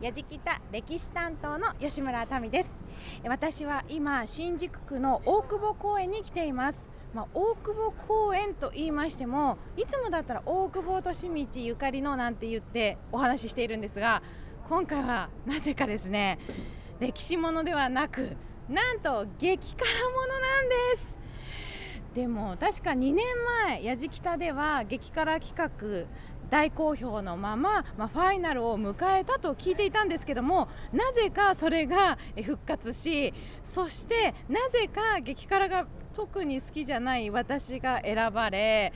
やじきた歴史担当の吉村民です。私は今新宿区の大久保公園に来ています。まあ、大久保公園と言いましてもいつもだったら大久保利道ゆかりのなんて言ってお話ししているんですが今回はなぜかですね歴史ものではなくなんと激辛ものなんです。でも確か2年前やじきたでは激辛企画大好評のまま、まあ、ファイナルを迎えたと聞いていたんですけどもなぜかそれが復活しそしてなぜか激辛が特に好きじゃない私が選ばれ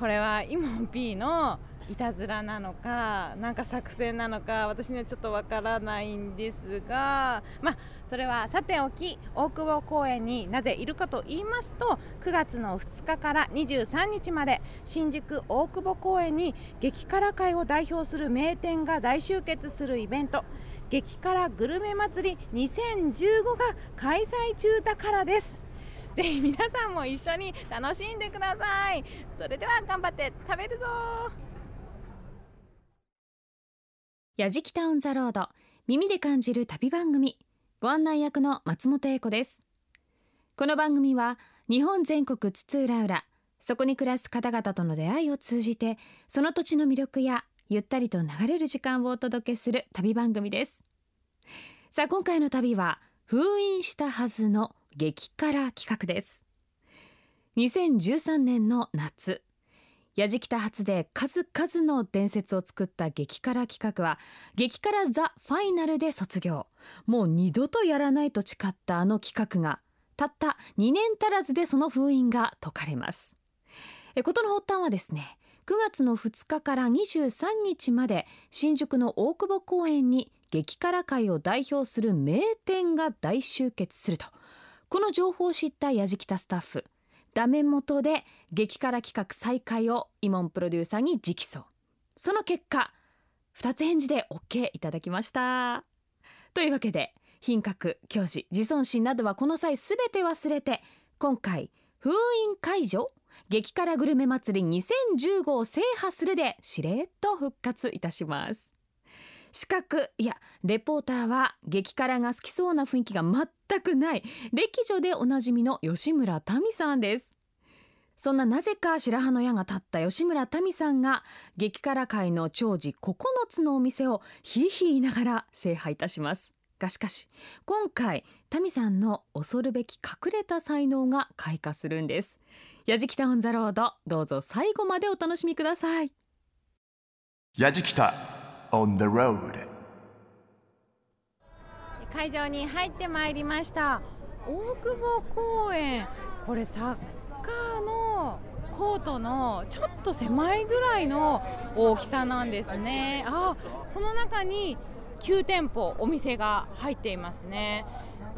これはイモン P のいたずらなのかなんか作戦なのか私にはちょっとわからないんですがまあそれはさておき大久保公園になぜいるかと言いますと9月の2日から23日まで新宿大久保公園に激辛界を代表する名店が大集結するイベント激辛グルメ祭り2015が開催中だからです。ぜひ皆さんも一緒に楽しんでください。それでは頑張って食べるぞやじきタウンザロード耳で感じる旅番組。ご案内役の松本英子です。この番組は日本全国津々浦々そこに暮らす方々との出会いを通じてその土地の魅力やゆったりと流れる時間をお届けする旅番組です。さあ今回の旅は封印したはずの激辛企画です。2013年の夏やじきた初で数々の伝説を作った激辛企画は激辛ザ・ファイナルで卒業。もう二度とやらないと誓ったあの企画がたった2年足らずでその封印が解かれます。え事の発端はですね9月の2日から23日まで新宿の大久保公園に激辛界を代表する名店が大集結すると。この情報を知ったやじきたスタッフダメ元で激辛企画再開をイモンプロデューサーに直訴。その結果2つ返事で OK いただきました。というわけで品格教師自尊心などはこの際すべて忘れて今回封印解除激辛グルメ祭り2015を制覇するでしれっと復活いたします。資格。いやレポーターは激辛が好きそうな雰囲気が全くない。歴女でおなじみの吉村民さんです。そんななぜか白羽の矢が立った吉村民さんが激辛界の長寿9つのお店をひいひい言いながら制覇いたします。がしかし今回民さんの恐るべき隠れた才能が開花するんです。やじきたオンザロードどうぞ最後までお楽しみください。やじきた。On the road. 会場に入ってまいりました。大久保公園。これサッカーのコートのちょっと狭いぐらいの大きさなんですね。あその中に9店舗お店が入っていますね。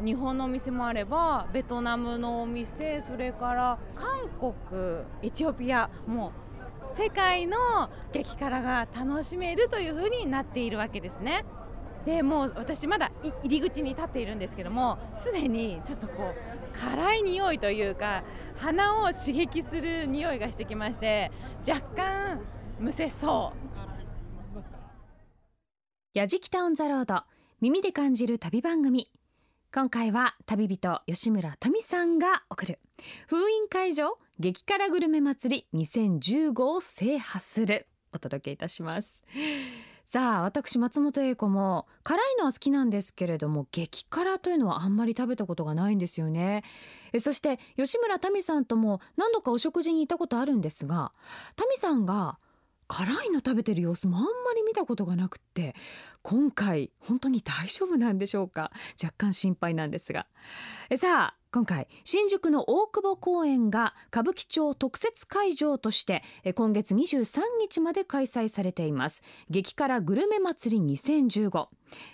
日本のお店もあればベトナムのお店それから韓国エチオピアも世界の激辛が楽しめるという風になっているわけですね。でもう私まだ入り口に立っているんですけどもすでにちょっとこう辛い匂いというか鼻を刺激する匂いがしてきまして若干むせそう。やじきたオンザロード耳で感じる旅番組。今回は旅人吉村民さんが送る。封印会場激辛グルメ祭り2015を制覇する。お届けいたします。さあ私松本英子も辛いのは好きなんですけれども激辛というのはあんまり食べたことがないんですよね。えそして吉村民さんとも何度かお食事に行ったことあるんですが民さんが辛いの食べてる様子もあんまり見たことがなくって今回本当に大丈夫なんでしょうか？若干心配なんですが。えさあ今回新宿の大久保公園が歌舞伎町特設会場として今月23日まで開催されています。激辛グルメ祭り2015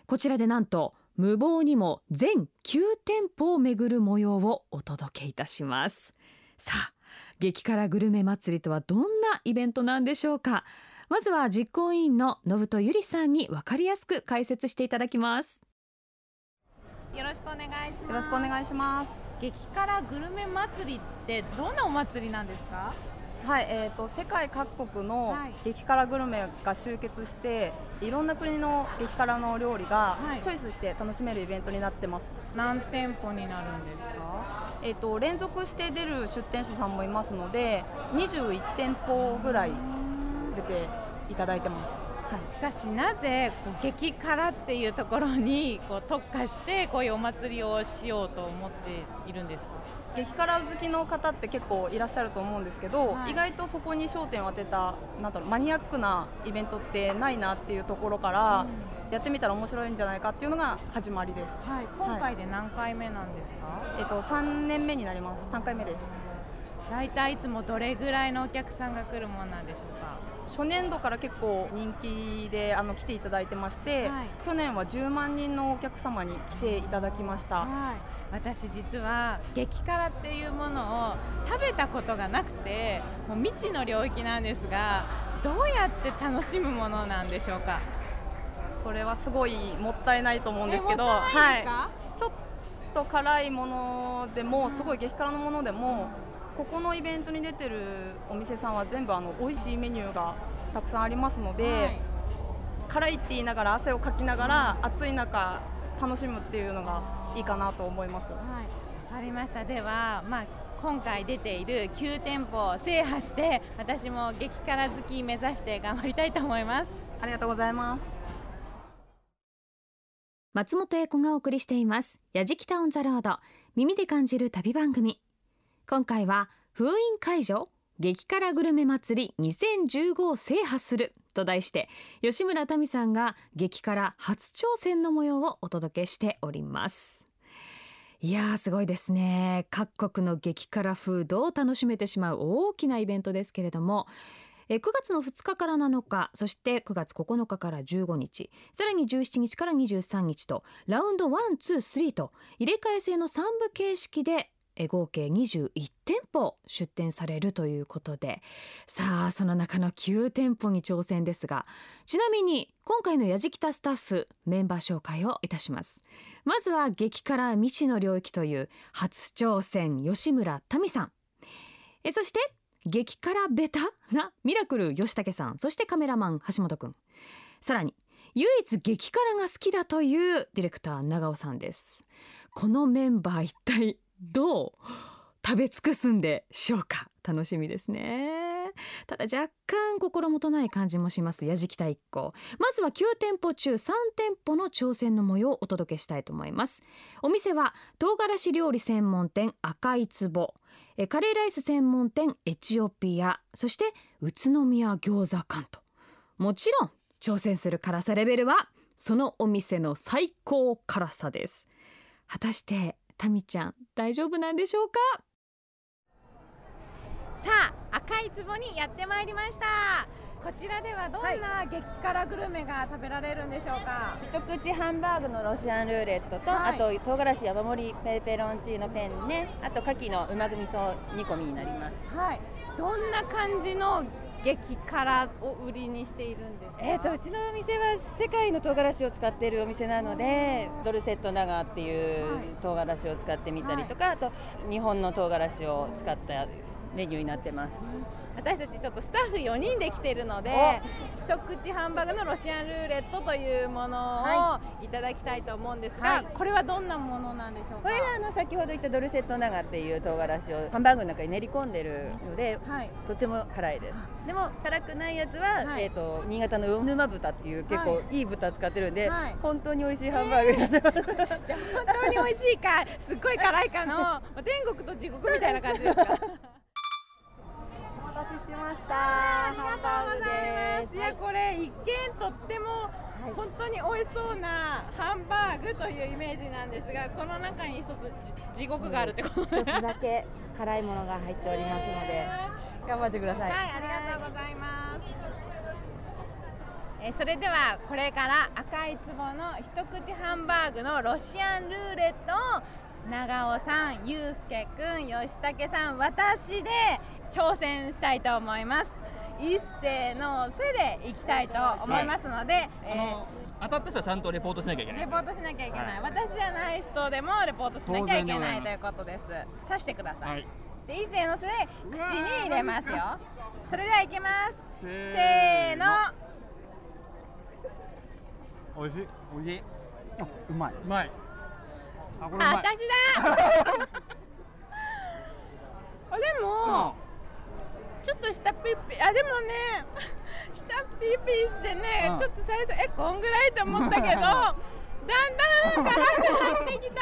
こちらでなんと無謀にも全9店舗を巡る模様をお届けいたします。さあ激辛グルメ祭りとはどんなイベントなんでしょうか。まずは実行委員の信戸ゆりさんに分かりやすく解説していただきます。よろしくお願いします。よろしくお願いします激辛グルメ祭りってどんなお祭りなんですか？はい、えー、と世界各国のはい激辛グルメが集結して、い、ろんな国の激辛の料理がはいチョイスして楽しめるイベントになってます。何店舗になるんですか？えー、と連続して出る出店者さんもいますので21店舗ぐらい出ていただいてます。しかしなぜこう激辛っていうところにこう特化してこういうお祭りをしようと思っているんですか？激辛好きの方って結構いらっしゃると思うんですけど、はい。意外とそこに焦点を当てたなんだろうマニアックなイベントってないなっていうところから、やってみたら面白いんじゃないかっていうのが始まりです。はい、今回で何回目なんですか、えっと3年目になります。3回目です。大体いつもどれぐらいのお客さんが来るものなんでしょうか？初年度から結構人気であの来ていただいてまして、はい。去年は10万人のお客様に来ていただきました。はい、私実は激辛っていうものを食べたことがなくてもう未知の領域なんですがどうやって楽しむものなんでしょうか？それはすごいもったいないと思うんですけど、ちょっと辛いものでもすごい激辛のものでもここのイベントに出てるお店さんは全部あの美味しいメニューがたくさんありますので、はい辛いって言いながら汗をかきながら暑い中楽しむっていうのがいいかなと思います。はい、わかりました。では、まあ、今回出ている9店舗を制覇して、私も激辛好き目指して頑張りたいと思います。ありがとうございます。松本英子がお送りしています「やじきたオン・ザ・ロード」耳で感じる旅番組今回は封印解除激辛グルメ祭り2015を制覇すると題して吉村民さんが激辛初挑戦の模様をお届けしております。いやーすごいですね。各国の激辛フードを楽しめてしまう大きなイベントですけれどもえ9月の2日から7日そして9月9日から15日さらに17日から23日とラウンド123と入れ替え制の3部形式でえ合計21店舗出店されるということで。さあその中の9店舗に挑戦ですがちなみに今回のやじきたスタッフメンバー紹介をいたします。まずは激辛未知の領域という初挑戦吉村民さん。えそして激辛ベタなミラクル吉武さん。そしてカメラマン橋本くんさらに唯一激辛が好きだというディレクター長尾さんです。このメンバー一体どう食べ尽くすんでしょうか。楽しみですね。ただ若干心もとない感じもします。やじきた一行まずは9店舗中3店舗の挑戦の模様をお届けしたいと思います。お店は唐辛子料理専門店赤い壺。えカレーライス専門店エチオピア。そして宇都宮餃子館と。もちろん挑戦する辛さレベルはそのお店の最高辛さです。果たしてタミちゃん大丈夫なんでしょうか？さあ、赤い壺にやってまいりました。こちらではどんな激辛グルメが食べられるんでしょうか？一口ハンバーグのロシアンルーレットと、はい。あと唐辛子山盛りペペロンチーノペンね。あと牡蠣のうまぐみそ煮込みになります。はい、どんな感じの激辛を売りにしているんですか。えー、とうちのお店は世界の唐辛子を使っているお店なのでドルセットナガーっていうはい。唐辛子を使ってみたりとか、あと日本の唐辛子を使ったメニューになってます。私たちちょっとスタッフ4人で来ているので一口ハンバーグのロシアンルーレットというものをはい。ただきたいと思うんですが、はい。これはどんなものなんでしょうか？これがあの先ほど言ったドルセットナガーっていう唐辛子をハンバーグの中に練り込んでるのではい。とても辛いです。でも辛くないやつは、はい。えー、と新潟の魚沼豚っていう結構い。い豚使ってるんで、はい。本当に美味しいハンバーグになってます、じゃあ本当に美味しいかすっごい辛いかの まあ天国と地獄みたいな感じですか？おしました。ありがとうございます。いやこれ一見とってもい。本当に美味しそうなハンバーグというイメージなんですが、この中に一つじ地獄があるってこと一つだけ辛いものが入っておりますので。頑張ってください、はい、ありがとうございます。えーそれではこれから赤い壺の一口ハンバーグのロシアンルーレットを長尾さん、ゆうすけくん、吉武さん、私で挑戦したいと思います。一斉のせでいきたいと思いますので、えーあの当たった人はちゃんとレポートしなきゃいけないレポートしなきゃいけない、はい。私じゃない人でもレポートしなきゃいけないということです。さしてください。はい。でいせーのせで口に入れますよ。それではいきます。せせーの。美味しい。美味しい。あうまい。うまいあ私だ。あでも、ちょっと下ピリピリあでもね下ピリピリしてね、うん。ちょっと最初えこんぐらいと思ったけどだんだん辛くなってきた。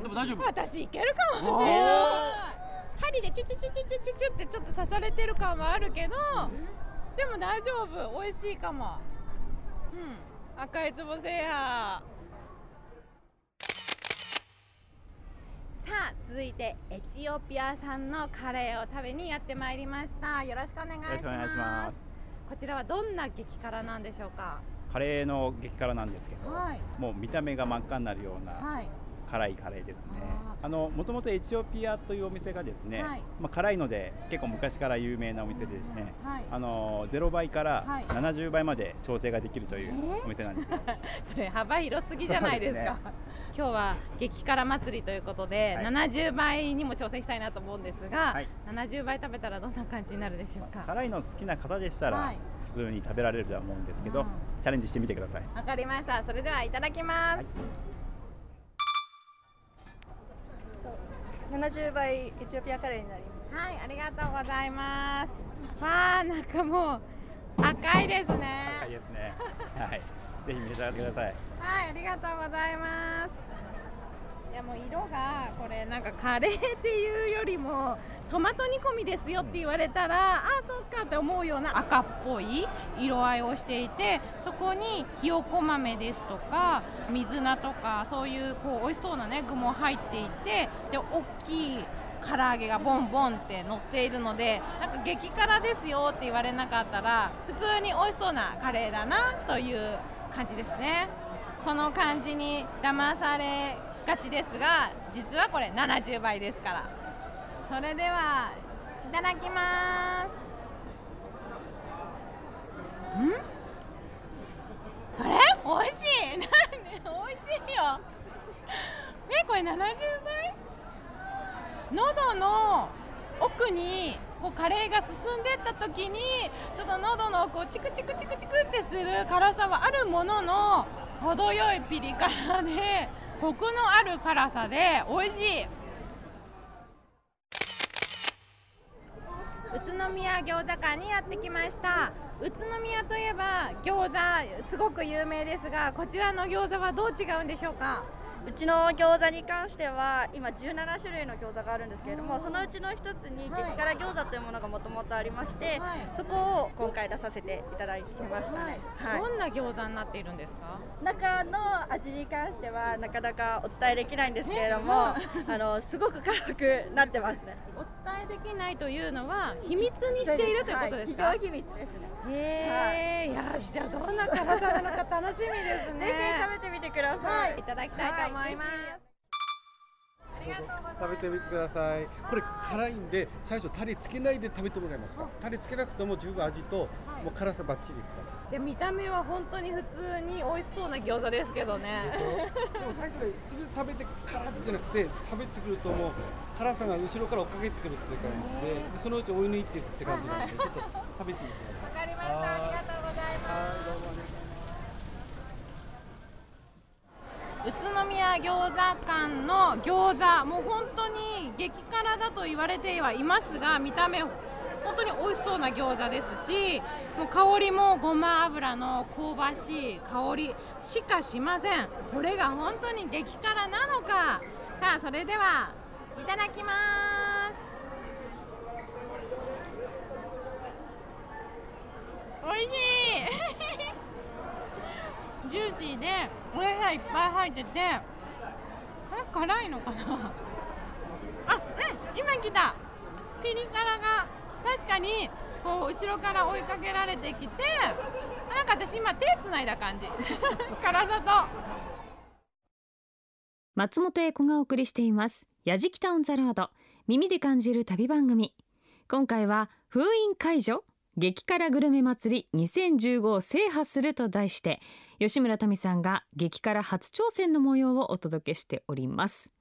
でも大丈夫。私いけるかもしれない。針でチュチュチュチュチュチュチュってちょっと刺されてる感はあるけどでも大丈夫美味しいかもうん赤いつぼ制覇さあ続いてエチオピア産のカレーを食べにやってまいりました。よろしくお願いします。こちらはどんな激辛なんでしょうか？カレーの激辛なんですけど、はい。もう見た目が真っ赤になるようなはい辛いカレーですね。ああのもともとエチオピアというお店がですね、はい。まあ、辛いので結構昔から有名なお店でですね、はい。あの0倍からはい。70倍まで調整ができるといえー？うお店なんですよ、それ幅広すぎじゃないですか。そうで今日は激辛祭りということで、はい。70倍にも挑戦したいなと思うんですが、はい。70倍食べたらどんな感じになるでしょうか？辛いの好きな方でしたら、はい。普通に食べられるとは思うんですけど、うん。チャレンジしてみてください。わかりました。それではいただきます、はい70倍エチオピアカレーになりまはい、ありがとうございます。わあ、なんかもう赤いです高いね。ですねはいぜひ召し上がってくださいはい、ありがとうございます。いやもう色がこれなんかカレーっていうよりもトマト煮込みですよって言われたらあそっかって思うような赤っぽい色合いをしていてそこにひよこ豆ですとか水菜とかそういうこう美味しそうなね具も入っていてで大きい唐揚げがボンボンって乗っているのでなんか激辛ですよって言われなかったら普通に美味しそうなカレーだなという感じですね。この感じに騙されがちですが実はこれ70倍ですから。それではいただきます。ん？あれ？美味しい。なんで？美味しいよ。えこれ70倍？喉の奥にこうカレーが進んでった時にちょっと喉の奥をチクチクチクチクってする辛さはあるものの程よいピリ辛でコクのある辛さで美味しい。宇都宮餃子館にやってきました。宇都宮といえば餃子すごく有名ですがこちらの餃子はどう違うんでしょうか？うちの餃子に関しては今17種類の餃子があるんですけれどもそのうちの一つにはい。激辛餃子というものがもともとありまして、はい。そこを今回出させていただきました。ね、はい。どんな餃子になっているんですか？中の味に関してはなかなかお伝えできないんですけれども、ね。あのすごく辛くなってますね。お伝えできないというのは秘密にしているということですか、はい、企業秘密ですねへえ、い、やじゃあどんな辛さなのか楽しみですね。ぜひ食べてみてくださはいい、いただきたいと思います、はいぜありがとうございます食べてみてください。これ辛いんで最初タレつけないで食べてもらえますか？タレつけなくても十分味ともう辛さバッチリですから。で見た目は本当に普通に美味しそうな餃子ですけどね。でも最初ねすぐ食べて辛ってじゃなくて食べてくるともう辛さが後ろから追っかけてくるって感じででそのうち追い抜いてって感じなんでちょっと食べてみて。くださいわりましたありがとうございます。宇都宮餃子館の餃子もう本当に激辛だと言われてはいますが見た目本当に美味しそうな餃子ですしもう香りもごま油の香ばしい香りしかしません。これが本当に激辛なのか。さあそれではいただきます。美味しい。ジューシーでお野菜いっぱい入っててえ辛いのかな？あうん今来た。ピリ辛が確かにこう後ろから追いかけられてきてなんか私今手つないだ感じ。辛さと。松本英子がお送りしています「やじきたオン・ザ・ロード」耳で感じる旅番組。今回は「封印解除？激辛グルメ祭り2015を制覇する」と題して吉村民さんが激辛初挑戦の模様をお届けしております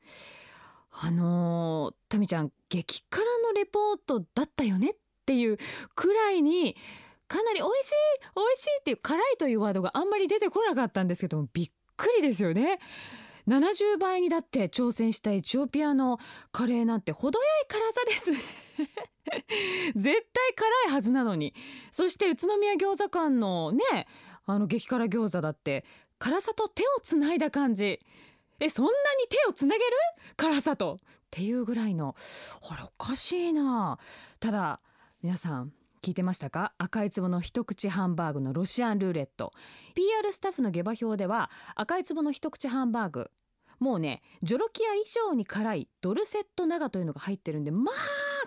あのー、タミちゃん激辛のレポートだったよねっていうくらいにかなり美味しい美味しいっていう辛いというワードがあんまり出てこなかったんですけどもびっくりですよね。70倍にだって挑戦したエチオピアのカレーなんて程よい辛さです 絶対辛いはずなのに。そして宇都宮餃子館のねあの激辛餃子だって辛さと手をつないだ感じ。えそんなに手をつなげる？辛さと。っていうぐらいの。ほらおかしいな。ただ皆さん聞いてましたか？赤い壺の一口ハンバーグのロシアンルーレット。PR スタッフの下馬評では赤い壺の一口ハンバーグもうねジョロキア以上に辛いドルセット長というのが入ってるんでまあ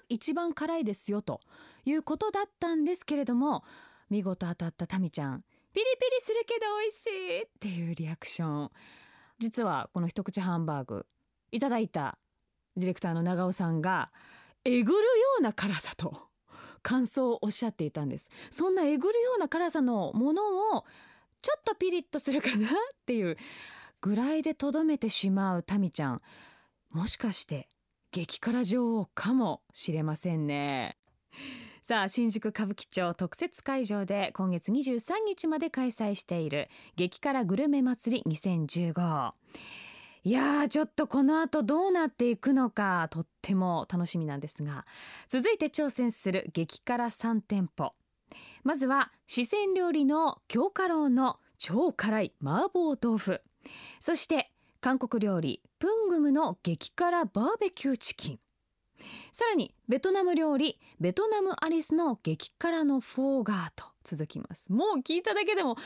一番辛いですよということだったんですけれども見事当たったタミちゃん。ピリピリするけど美味しい。っていうリアクション。実はこの一口ハンバーグいただいたディレクターの長尾さんがえぐるような辛さと感想をおっしゃっていたんです。そんなえぐるような辛さのものをちょっとピリッとするかなっていうぐらいでとどめてしまうタミちゃん。もしかして激辛女王かもしれませんね。さあ新宿歌舞伎町特設会場で今月23日まで開催している激辛グルメ祭り2015いやーちょっとこの後どうなっていくのかとっても楽しみなんですが。続いて挑戦する激辛3店舗。まずは四川料理の京華楼の超辛い麻婆豆腐。そして韓国料理プングムの激辛バーベキューチキン。さらにベトナム料理ベトナムアリスの激辛のフォーガーと続きます。もう聞いただけでも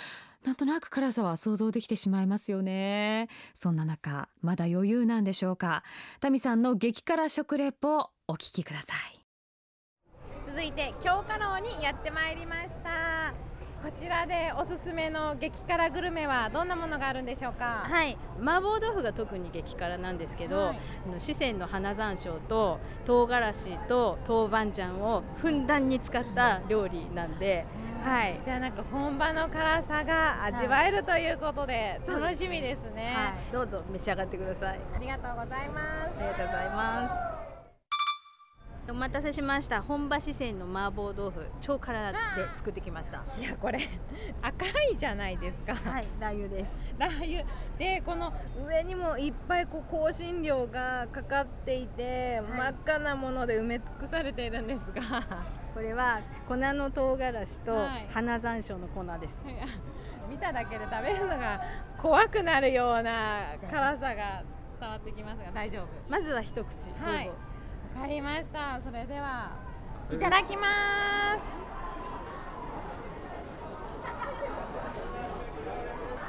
なんとなく辛さは想像できてしまいますよね。そんな中まだ余裕なんでしょうか。タミさんの激辛食レポお聞きください。続いて京華楼にやってまいりました。こちらでおすすめの激辛グルメはどんなものがあるんでしょうか？はい。麻婆豆腐が特に激辛なんですけど、はい。四川の花山椒と唐辛子と豆板醤をふんだんに使った料理なんで、はい。じゃあなんか本場の辛さが味わえるということで楽しみですね、はい、どうぞ召し上がってください。ありがとうございます。ありがとうございますお待たせしました。本場四川の麻婆豆腐超辛で作ってきました。いやこれ赤いじゃないですか。はいラー油です。ラー油。でこの上にもいっぱいこう香辛料がかかっていて、真っ赤なもので埋め尽くされているんですが。これは粉の唐辛子とはい。花山椒の粉です、見ただけで食べるのが怖くなるような辛さが伝わってきますが大丈夫？まずは一口はいかりました。それではいただきます。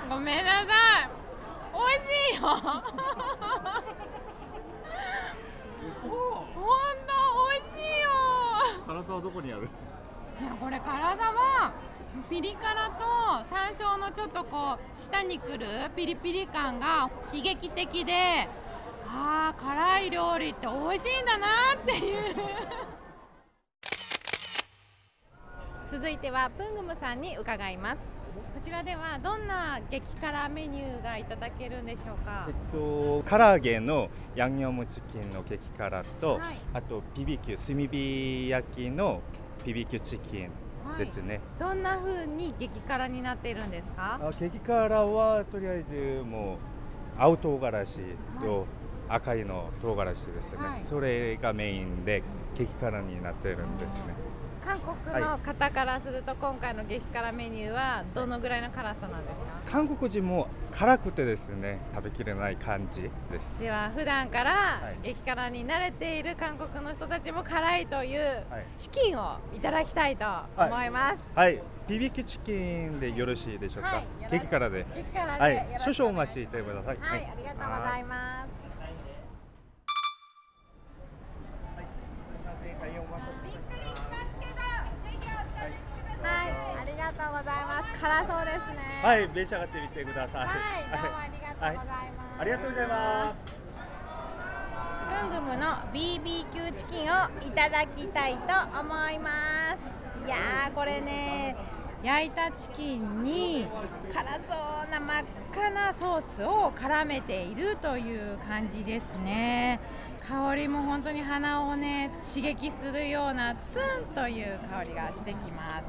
ごめんなさい。美味しいよ。本当美味しいよ。辛さはどこにある？いやこれ辛さはピリ辛と山椒のちょっとこう舌にくるピリピリ感が刺激的であー辛い料理って美味しいんだなっていう。続いてはプングムさんに伺います。こちらではどんな激辛メニューがいただけるんでしょうか？えっと、唐揚げのヤンニョムチキンの激辛と、はい。あと BBQ 炭火焼きの BBQ チキンですね、どんな風に激辛になっているんですか？あ激辛はとりあえずもう青唐辛子と赤いの唐辛子ですね、はい。それがメインで激辛になってるんですね。韓国の方からすると今回の激辛メニューはどのぐらいの辛さなんですか？韓国人も辛くてですね食べきれない感じです。では普段から激辛に慣れている韓国の人たちも辛いというチキンをいただきたいと思います、はい。BBQ チキンでよろしいでしょうか、はい。激辛で。激辛ではい。少々お待ちいてください。はい、ありがとうございますはい、ありがとうございます。辛そうですね。はい、召し上がってみてください。はいどうもありがとうございます。ありがとうございます。プングムの BBQ チキンをいただきたいと思います。いやーこれね焼いたチキンに辛そうな真っ赤なソースを絡めているという感じですね。香りも本当に鼻をね刺激するようなツンという香りがしてきます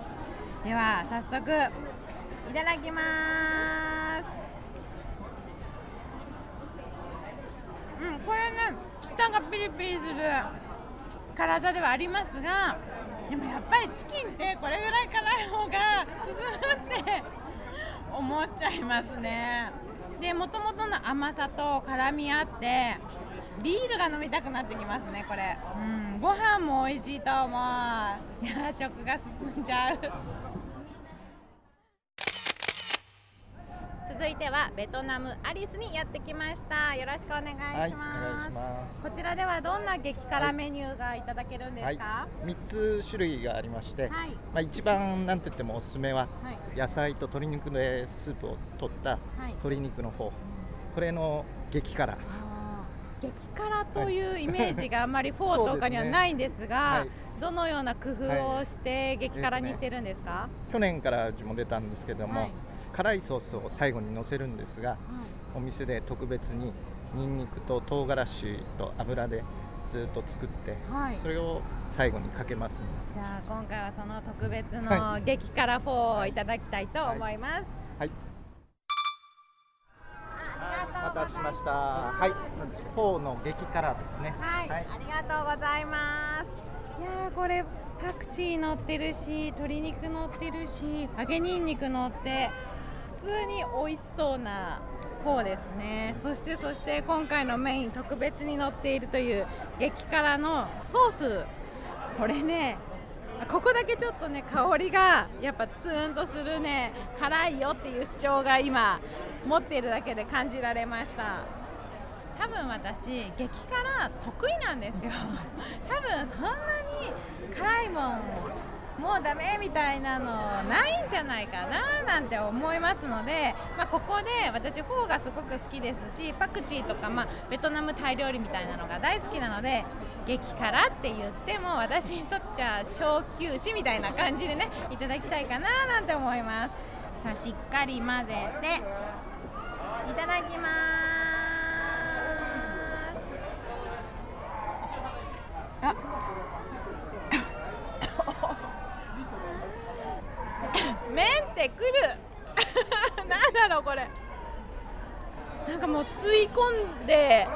では早速いただきます。うんこれね舌がピリピリする辛さではありますがでもやっぱりチキンってこれぐらい辛い方が進むって思っちゃいますね。でもともとの甘さと絡み合ってビールが飲みたくなってきますねこれ。うんご飯も美味しいと思う。いや食が進んじゃう。続いてはベトナムアリスにやってきました。よろしくお願いします,、はいます。こちらではどんな激辛メニューがいただけるんですか、3つ種類がありまして、はい。まあ、一番なんといってもおすすめははい。野菜と鶏肉でスープを取ったい。鶏肉の方、これの激辛。激辛というイメージがあんまりフォーとかにはないんですが、はい。どのような工夫をして激辛にしてるんですか、去年からうちも出たんですけども、はい辛いソースを最後に乗せるんですが、お店で特別にニンニクと唐辛子と油でずっと作って、はい。それを最後にかけます、じゃあ今回はその特別のは激辛フォーをいただきたいと思います、はい。お待たせしました。はい。フォーの激辛ですね。はい、ありがとうございます。いやーこれパクチー乗ってるし、鶏肉乗ってるし、揚げニンニク乗って普通に美味しそうな方ですね。そしてそして今回のメイン特別に乗っているという激辛のソース。これね。ここだけちょっとね香りがやっぱツーンとするね辛いよっていう主張が今持っているだけで感じられました多分私激辛得意なんですよ多分そんなに辛いもんもうダメみたいなのないんじゃないかななんて思いますので、まあ、ここで私フォーがすごく好きですしパクチーとか、まあ、ベトナムタイ料理みたいなのが大好きなので激辛って言っても私にとっちゃ小休止みたいな感じでねいただきたいかななんて思います。さあしっかり混ぜていただきます。あ麺ってくる。なんだろうこれ。なんかもう吸い込んで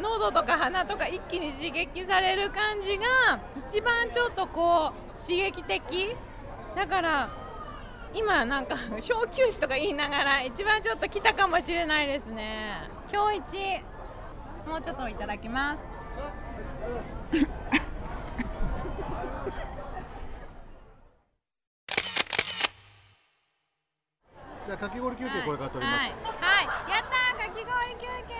喉とか鼻とか一気に刺激される感じが一番ちょっとこう刺激的。だから今なんか 小休止とか言いながら一番ちょっと来たかもしれないですね。今日一もうちょっといただきます。じゃあかき氷休憩これから取ります、はい、はい、やったーかき氷休憩。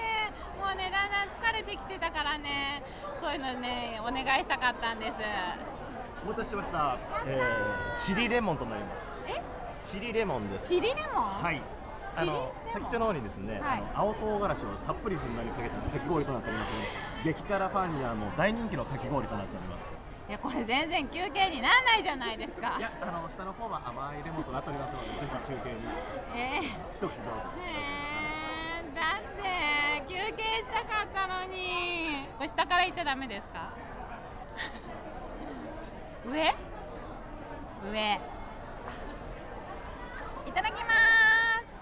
もうねだんだん疲れてきてたからね。そういうのねお願いしたかったんです。お待たせしました、えー、チリレモンとなります。え？チリレモンです。チリレモン？はい。あの先っちょの方にですね、はい。あの青唐辛子をたっぷりふんだんにかけたかき氷となっておりますので激辛ファンにはもう大人気のかき氷となっております。いやこれ全然休憩にならないじゃないですか。いやあの下の方は甘いレモンとなっておりますので休憩にえ一口どうぞえー、だって休憩したかったのに。これ下から行っちゃダメですか？上？上いただきます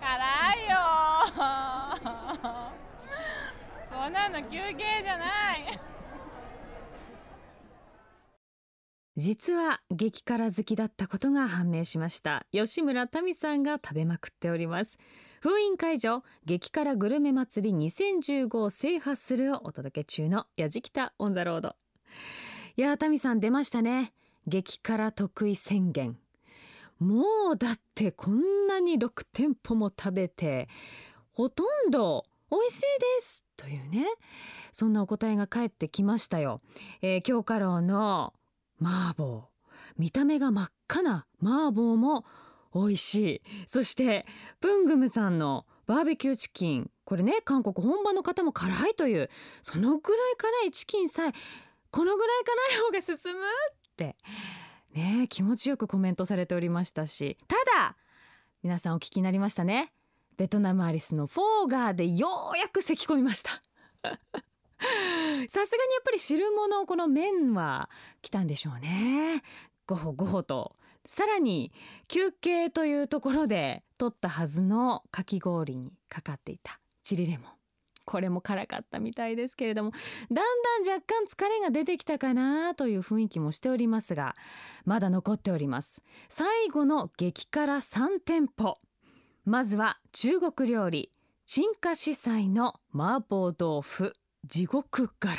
辛いよこんなの休憩じゃない実は激辛好きだったことが判明しました。吉村民さんが食べまくっております。封印解除激辛グルメ祭り2015を制覇するをお届け中のやじきたオンザロード。いや民さん出ましたね。激辛得意宣言。もうだってこんなに6店舗も食べてほとんど美味しいですというね。そんなお答えが返ってきましたよ、えー、京華楼の麻婆。見た目が真っ赤な麻婆も美味しい。そしてプングムさんのバーベキューチキン。これね韓国本場の方も辛いという。そのぐらい辛いチキンさえこのぐらい辛い方が進むって。ね気持ちよくコメントされておりましたし。ただ皆さんお聞きになりましたね。ベトナムアリスのフォーガーでようやく咳き込みました。さすがにやっぱり汁物この麺は来たんでしょうね。ごほごほと。さらに休憩というところで取ったはずのかき氷にかかっていたチリレモン。これも辛かったみたいですけれども。だんだん若干疲れが出てきたかなという雰囲気もしておりますがまだ残っております。最後の激辛3店舗。まずは中国料理。陳家司祭の麻婆豆腐。地獄辛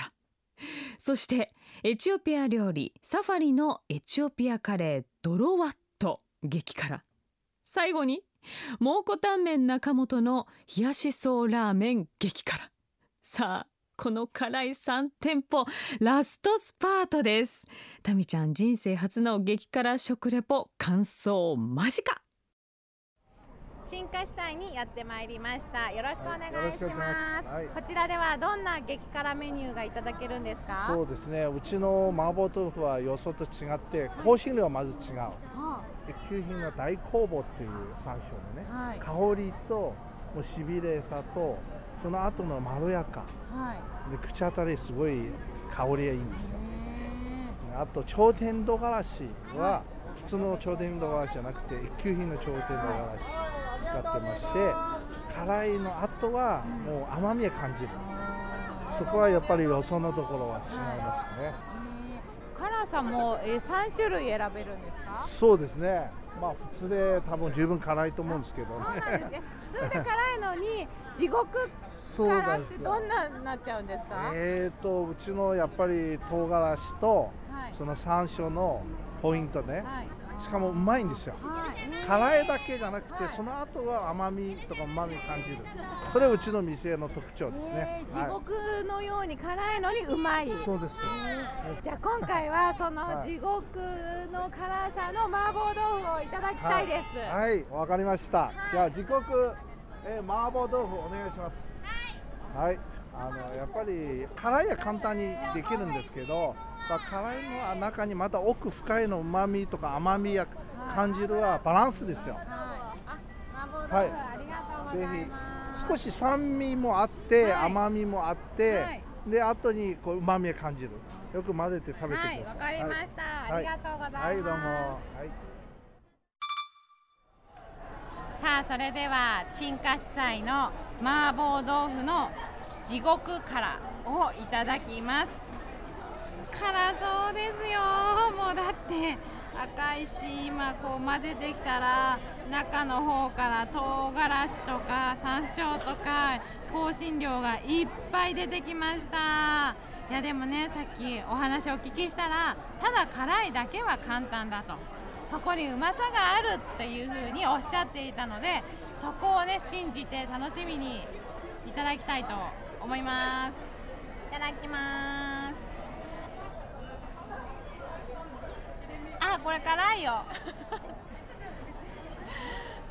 そしてエチオピア料理サファリのエチオピアカレードロワット激辛最後に蒙古タンメン中本の冷やしそうラーメン激辛さあこの辛い3店舗ラストスパートです。タミちゃん人生初の激辛食レポ感想間近。新華市祭にやってまいりました。よろしくお願いしよろしくお願いしまます。す、はい。こちらではどんな激辛メニューがいただけるんですか？そうですね。うちの麻婆豆腐はよそと違って香辛料はまず違う。は一級品が大酵母っていう山椒のね、はい。香りともうしびれさとその後のまろやか。で口当たりすごい香りがいいんですよ。あと頂天唐辛子は普通の頂天唐辛子じゃなくて一級品の頂天唐辛子使ってまして辛いの後はもう甘みを感じる。そこはやっぱりよそのところは違いますね。辛さもえー三種類選べるんですか？そうですね。まあ普通で多分十分辛いと思うんですけどね。そうなんですね。普通で辛いのに 地獄辛ってどんなになっちゃうんですか？えーとうちのやっぱり唐辛子とはい。その山椒のポイントね、はいしかもうまいんですよ、はい辛いだけじゃなくて、その後は甘みとかうまみ感じる。それはうちの店の特徴ですね、えー地獄のように辛いのにうまい、そうです。えーじゃあ今回はそのはい。地獄の辛さの麻婆豆腐をいただきたいです、はい。わ、かりました、じゃあ時刻、えー麻婆豆腐お願いします。はいあのやっぱり辛いは簡単にできるんですけど、まあ、辛いの中にまた奥深いのうまみとか甘みや感じるはバランスですよ。はい。ありがとうございます。ぜひ少し酸味もあって、はい。甘みもあって、はい。で後にこう旨味を感じる。よく混ぜて食べてください。はい。わかりました。はい。ありがとうございます。はいどうも。はい。さあそれでは陳家司祭の麻婆豆腐の地獄辛をいただきます。辛そうですよ。もうだって赤いし今こう混ぜてきたら中の方から唐辛子とか山椒とか香辛料がいっぱい出てきました。いやでもねさっきお話をお聞きしたらただ辛いだけは簡単だと。そこにうまさがあるっていうふうにおっしゃっていたのでそこをね信じて楽しみにいただきたいと思います。いただきます。あこれ辛いよ。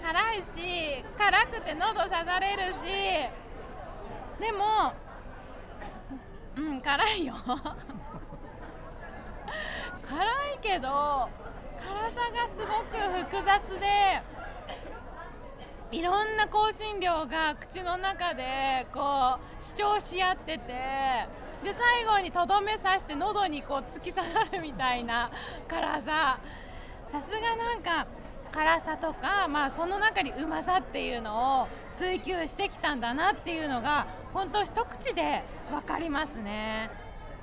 辛いし辛くて喉刺されるし。でもうん辛いよ。辛いけど辛さがすごく複雑でいろんな香辛料が口の中でこう主張し合っててで最後にとどめ刺して喉にこう突き刺さるみたいな辛さ。さすがなんか辛さとか、まあ、その中にうまさっていうのを追求してきたんだなっていうのが本当一口で分かりますね。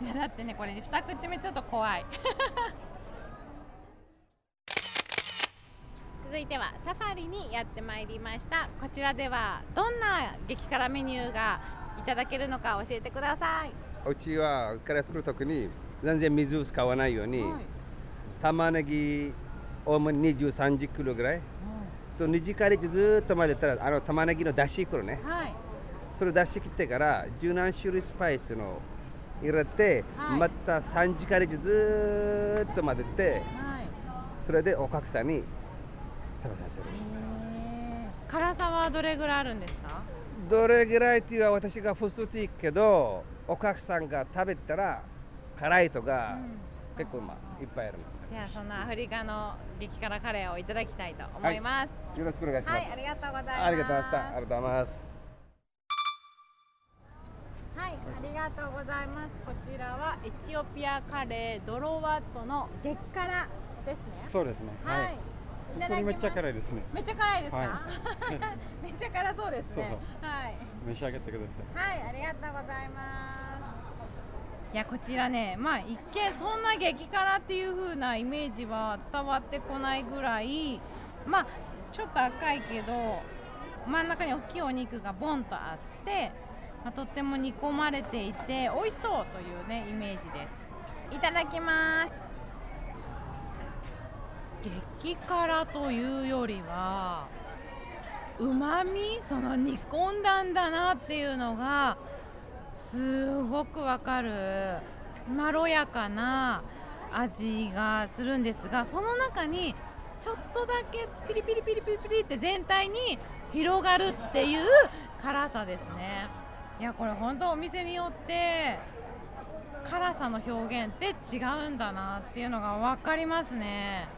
いやだってねこれ二口目ちょっと怖い。続いてはサファリにやってまいりました。こちらではどんな激辛メニューがいただけるのか教えてください。うちはカレー作るときに全然水を使わないように、玉ねぎおおむね23時キロぐらい、と2時間ずーっと混ぜたらあの玉ねぎの出汁くるね、はい。それ出してきてから十何種類スパイスの入れて、はい。また3時間ずーっと混ぜてはい。それでお客さんに食べさせる。辛さはどれぐらいあるんですか？どれぐらいっていうのは私が普通って言うけどお客さんが食べたら辛いとか、結構まあいっぱいあるじゃあそのアフリカの激辛カレーをいただきたいと思います、よろしくお願いします、はいありがとうございます。ありがとうございました。ありがとうございます。はい、ありがとうございます。こちらはエチオピアカレードロワットの激辛ですね。そうですね。はい。はいめっちゃ辛いですねめっちゃ辛いですか？はい めっちゃ辛そうですね。はい。召し上げてくださいはい、ありがとうございます。いやこちらね、まあ一見そんな激辛っていう風なイメージは伝わってこないぐらい、まあちょっと赤いけど真ん中に大きいお肉がボンとあって、まあ、とっても煮込まれていて美味しそうというねイメージです。いただきます。激辛というよりはうまみその煮込んだんだなっていうのがすごくわかるまろやかな味がするんですがその中にちょっとだけピリピリピリピリピリって全体に広がるっていう辛さですね。いやこれ本当お店によって辛さの表現って違うんだなっていうのが分かりますね。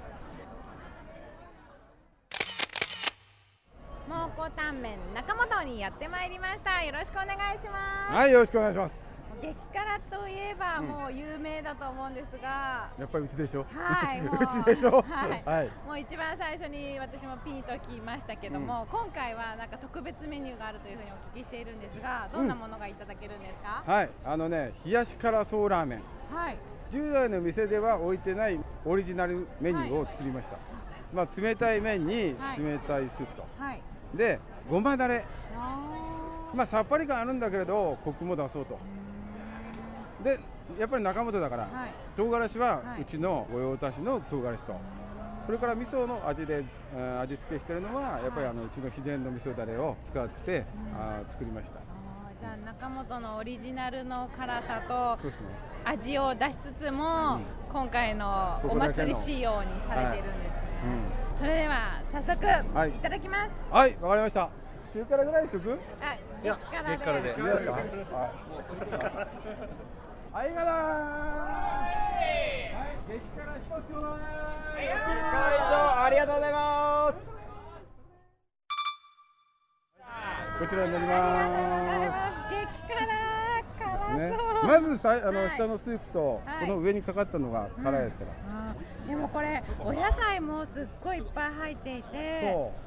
蒙古タンメン中本にやってまいりましたよろしくお願いしますはい、よろしくお願いします。激辛といえばうんもう有名だと思うんですが、やっぱりうちでしょ？はい、もううちでしょ？はい、はい。もう一番最初に私もピンときましたけども、今回はなんか特別メニューがあるというふうにお聞きしているんですが、どんなものがいただけるんですか？はい、あのね、冷やし辛そうラーメン。はい。従来の店では置いてないオリジナルメニューを作りました。まあ冷たい麺にはい冷たいスープと。はい。で、ごまだれ。あまあさっぱり感あるんだけれど、コクも出そうと。で、やっぱり中本だから、はい唐辛子ははいうちの御用達の唐辛子と。それから味噌の味で、えー味付けしてるのはやっぱりあのうちの秘伝の味噌だれを使って、あー作りました。ーじゃあ中本のオリジナルの辛さと。味を出しつつも、今回のお祭り仕様にされてるんですね。それでは早速、はいい、ただきます。はい、わかりました。中辛ぐらいにしとく？辛で。激辛でいいですか？はい。はい、がなはい、激辛一つちょうだい。激辛ありがとうございますこちらになります。激辛辛ねそう。、まずさあの、はい。下のスープと、はい。この上にかかったのが辛いですから。あー。でもこれお野菜もすっごいいっぱい入っていて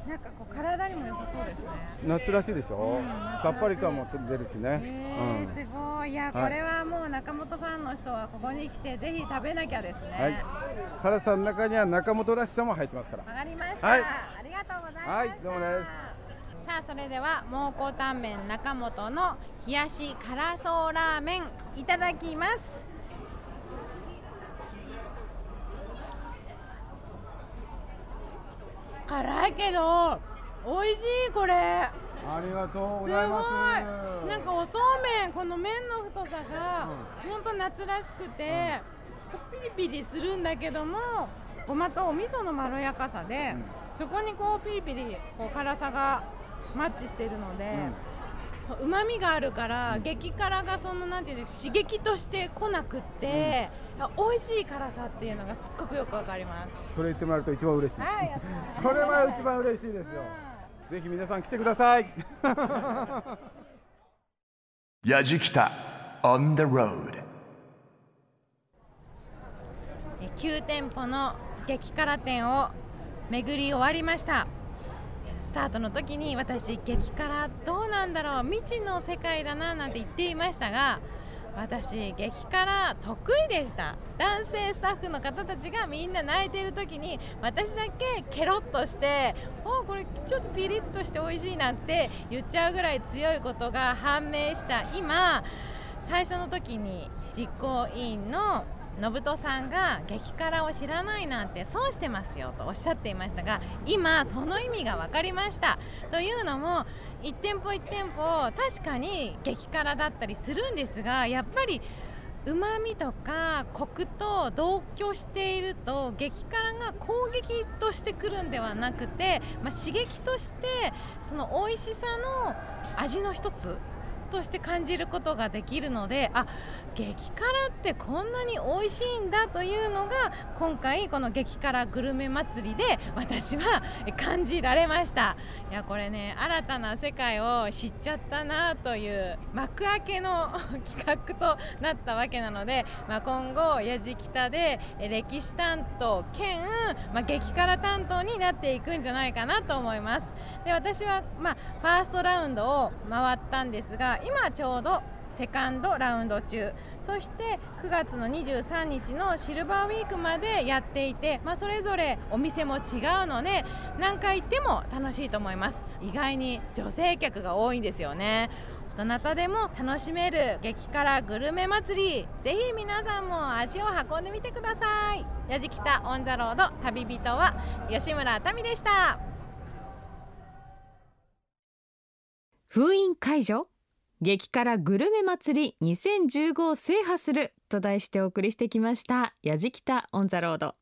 なんかこう体にも良さそうですね。夏らしいでしょ、うんさっぱり感も出るしね。えー、すごい。いやはい。これはもう中本ファンの人はここに来てぜひ食べなきゃですね。はい。辛さの中には中本らしさも入ってますから。わかりました、はい。ありがとうございまはい、どうもです。さあそれでは蒙古タンメン中本の冷やし辛そうラーメンいただきます。辛いけど美味しいこれ。ありがとうございます。なんかおそうめんこの麺の太さが本当夏らしくて、こうピリピリするんだけどもごまとお味噌のまろやかさで、そこにこうピリピリこう辛さがマッチしてるので、うまみがあるから、激辛がそのなんていうの刺激として来なくって、美味しい辛さっていうのがすっごくよくわかります。それ言ってもらえると一番嬉しい。はい それは一番嬉しいですよ。ぜひ皆さん来てください。やじきた on the road え9店舗の激辛店を巡り終わりましたスタートの時に私激辛どうなんだろう未知の世界だななんて言っていましたが私激辛得意でした。男性スタッフの方たちがみんな泣いている時に私だけケロッとして「おこれちょっとピリッとして美味しい」なんて言っちゃうぐらい強いことが判明した今最初の時に実行委員の信人さんが激辛を知らないなんて損してますよとおっしゃっていましたが今その意味が分かりました。というのも1店舗1店舗確かに激辛だったりするんですがやっぱりうまみとかコクと同居していると激辛が攻撃としてくるんではなくて、まあ、刺激としてその美味しさの味の一つとして感じることができるのであ激辛ってこんなに美味しいんだというのが今回この激辛グルメ祭りで私は感じられました。いやこれね新たな世界を知っちゃったなという幕開けの 企画となったわけなので、まあ、今後やじきたで歴史担当兼、まあ、激辛担当になっていくんじゃないかなと思います。で私は、まあ、ファーストラウンドを回ったんですが今ちょうどセカンドラウンド中。そして9月の23日のシルバーウィークまでやっていて、まあ、それぞれお店も違うので何回行っても楽しいと思います。意外に女性客が多いんですよね。どなたでも楽しめる激辛グルメ祭り。ぜひ皆さんも足を運んでみてください。やじきたオンザロード旅人は吉村民でした。封印解除激辛グルメ祭り2015を制覇すると題してお送りしてきましたやじきたオンザロード。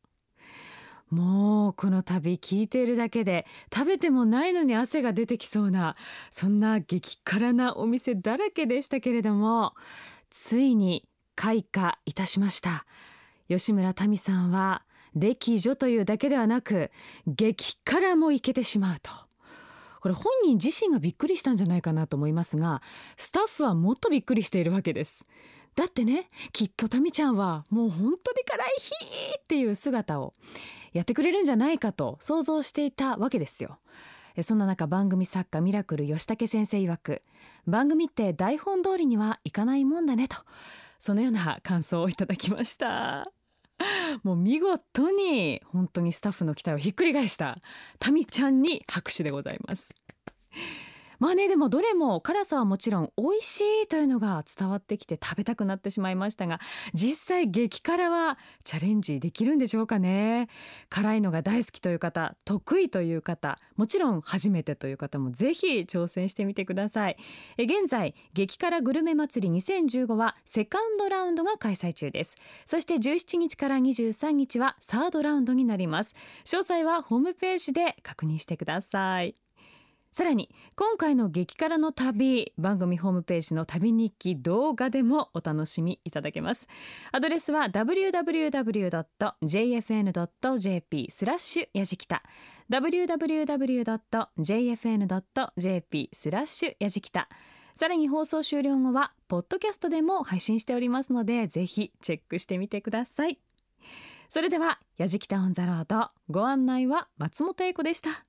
もうこの旅聞いているだけで食べてもないのに汗が出てきそうなそんな激辛なお店だらけでしたけれどもついに開花いたしました。吉村民さんは歴女というだけではなく激辛もいけてしまうと。これ本人自身がびっくりしたんじゃないかなと思いますがスタッフはもっとびっくりしているわけです。だってねきっとタミちゃんはもう本当に辛い日っていう姿をやってくれるんじゃないかと想像していたわけですよ。そんな中番組作家ミラクル吉武先生曰く番組って台本通りにはいかないもんだねとそのような感想をいただきました。もう見事に本当にスタッフの期待をひっくり返したタミちゃんに拍手でございます。まあねでもどれも辛さはもちろん美味しいというのが伝わってきて食べたくなってしまいましたが実際激辛はチャレンジできるんでしょうかね。辛いのが大好きという方得意という方もちろん初めてという方もぜひ挑戦してみてください。え現在激辛グルメ祭り2015はセカンドラウンドが開催中です。そして17日から23日はサードラウンドになります。詳細はホームページで確認してください。さらに今回の激辛の旅番組ホームページの旅日記動画でもお楽しみいただけます。アドレスは www.jfn.jp スラッシュやじきた。www.jfn.jp スラッシュやじきた。さらに放送終了後はポッドキャストでも配信しておりますのでぜひチェックしてみてください。それではやじきたオンザロードご案内は松本英子でした。